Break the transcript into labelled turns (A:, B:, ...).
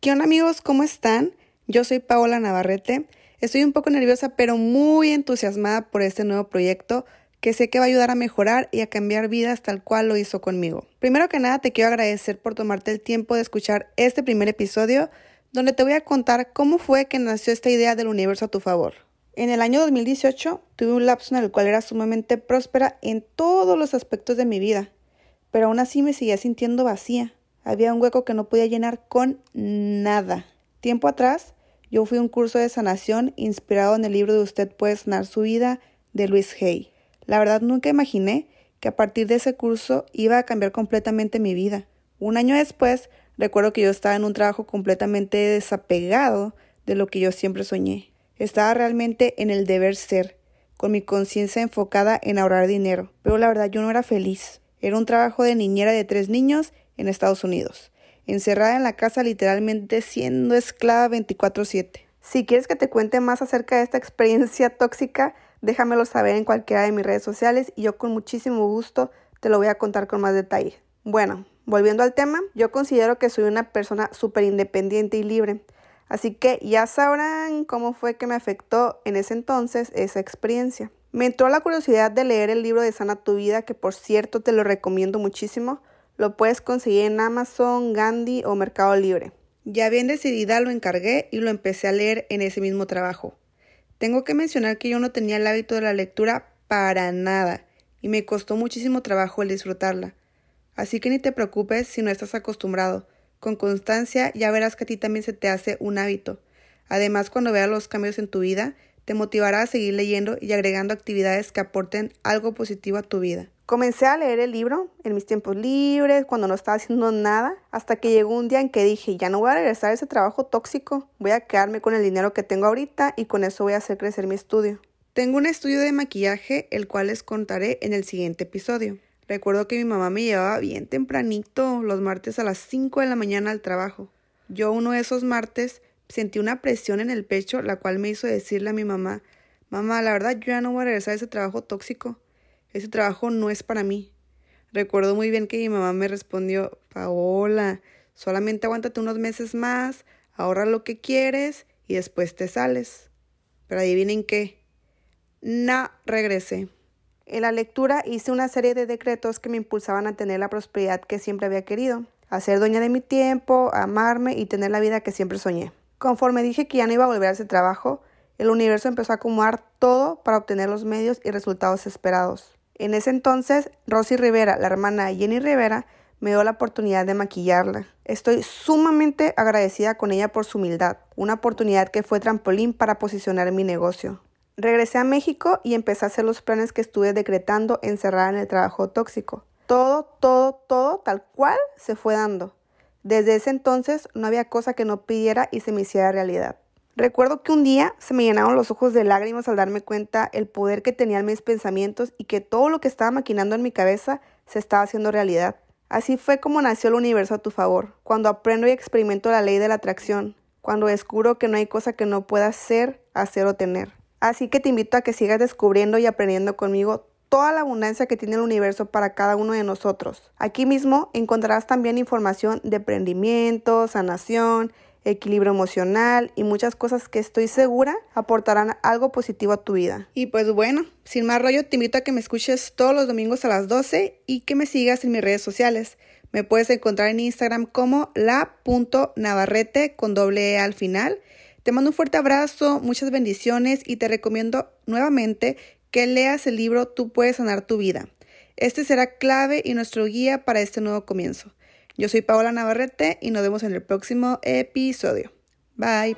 A: ¿Qué onda amigos? ¿Cómo están? Yo soy Paola Navarrete. Estoy un poco nerviosa pero muy entusiasmada por este nuevo proyecto que sé que va a ayudar a mejorar y a cambiar vidas tal cual lo hizo conmigo. Primero que nada te quiero agradecer por tomarte el tiempo de escuchar este primer episodio donde te voy a contar cómo fue que nació esta idea del universo a tu favor. En el año 2018 tuve un lapso en el cual era sumamente próspera en todos los aspectos de mi vida, pero aún así me seguía sintiendo vacía. Había un hueco que no podía llenar con nada. Tiempo atrás, yo fui a un curso de sanación inspirado en el libro de Usted puede sanar su vida de Luis Hay. La verdad nunca imaginé que a partir de ese curso iba a cambiar completamente mi vida. Un año después, recuerdo que yo estaba en un trabajo completamente desapegado de lo que yo siempre soñé. Estaba realmente en el deber ser, con mi conciencia enfocada en ahorrar dinero, pero la verdad yo no era feliz. Era un trabajo de niñera de tres niños en Estados Unidos, encerrada en la casa literalmente siendo esclava 24/7. Si quieres que te cuente más acerca de esta experiencia tóxica, déjamelo saber en cualquiera de mis redes sociales y yo con muchísimo gusto te lo voy a contar con más detalle. Bueno, volviendo al tema, yo considero que soy una persona súper independiente y libre. Así que ya sabrán cómo fue que me afectó en ese entonces esa experiencia. Me entró la curiosidad de leer el libro de Sana tu vida, que por cierto te lo recomiendo muchísimo. Lo puedes conseguir en Amazon, Gandhi o Mercado Libre. Ya bien decidida lo encargué y lo empecé a leer en ese mismo trabajo. Tengo que mencionar que yo no tenía el hábito de la lectura para nada y me costó muchísimo trabajo el disfrutarla. Así que ni te preocupes si no estás acostumbrado. Con constancia ya verás que a ti también se te hace un hábito. Además, cuando veas los cambios en tu vida, te motivará a seguir leyendo y agregando actividades que aporten algo positivo a tu vida. Comencé a leer el libro en mis tiempos libres, cuando no estaba haciendo nada, hasta que llegó un día en que dije, ya no voy a regresar a ese trabajo tóxico, voy a quedarme con el dinero que tengo ahorita y con eso voy a hacer crecer mi estudio. Tengo un estudio de maquillaje, el cual les contaré en el siguiente episodio. Recuerdo que mi mamá me llevaba bien tempranito los martes a las 5 de la mañana al trabajo. Yo uno de esos martes sentí una presión en el pecho, la cual me hizo decirle a mi mamá, mamá, la verdad yo ya no voy a regresar a ese trabajo tóxico. Ese trabajo no es para mí. Recuerdo muy bien que mi mamá me respondió, Paola, solamente aguántate unos meses más, ahorra lo que quieres y después te sales. Pero adivinen qué. No regresé. En la lectura hice una serie de decretos que me impulsaban a tener la prosperidad que siempre había querido, a ser dueña de mi tiempo, a amarme y tener la vida que siempre soñé. Conforme dije que ya no iba a volver a ese trabajo, el universo empezó a acumular todo para obtener los medios y resultados esperados. En ese entonces, Rosy Rivera, la hermana de Jenny Rivera, me dio la oportunidad de maquillarla. Estoy sumamente agradecida con ella por su humildad, una oportunidad que fue trampolín para posicionar mi negocio. Regresé a México y empecé a hacer los planes que estuve decretando encerrada en el trabajo tóxico. Todo, todo, todo tal cual se fue dando. Desde ese entonces no había cosa que no pidiera y se me hiciera realidad. Recuerdo que un día se me llenaron los ojos de lágrimas al darme cuenta el poder que tenían mis pensamientos y que todo lo que estaba maquinando en mi cabeza se estaba haciendo realidad. Así fue como nació el universo a tu favor, cuando aprendo y experimento la ley de la atracción, cuando descubro que no hay cosa que no pueda ser, hacer o tener. Así que te invito a que sigas descubriendo y aprendiendo conmigo toda la abundancia que tiene el universo para cada uno de nosotros. Aquí mismo encontrarás también información de emprendimiento, sanación, equilibrio emocional y muchas cosas que estoy segura aportarán algo positivo a tu vida. Y pues bueno, sin más rollo, te invito a que me escuches todos los domingos a las 12 y que me sigas en mis redes sociales. Me puedes encontrar en Instagram como la.navarrete con doble E al final te mando un fuerte abrazo, muchas bendiciones y te recomiendo nuevamente que leas el libro Tú puedes sanar tu vida. Este será clave y nuestro guía para este nuevo comienzo. Yo soy Paola Navarrete y nos vemos en el próximo episodio. Bye.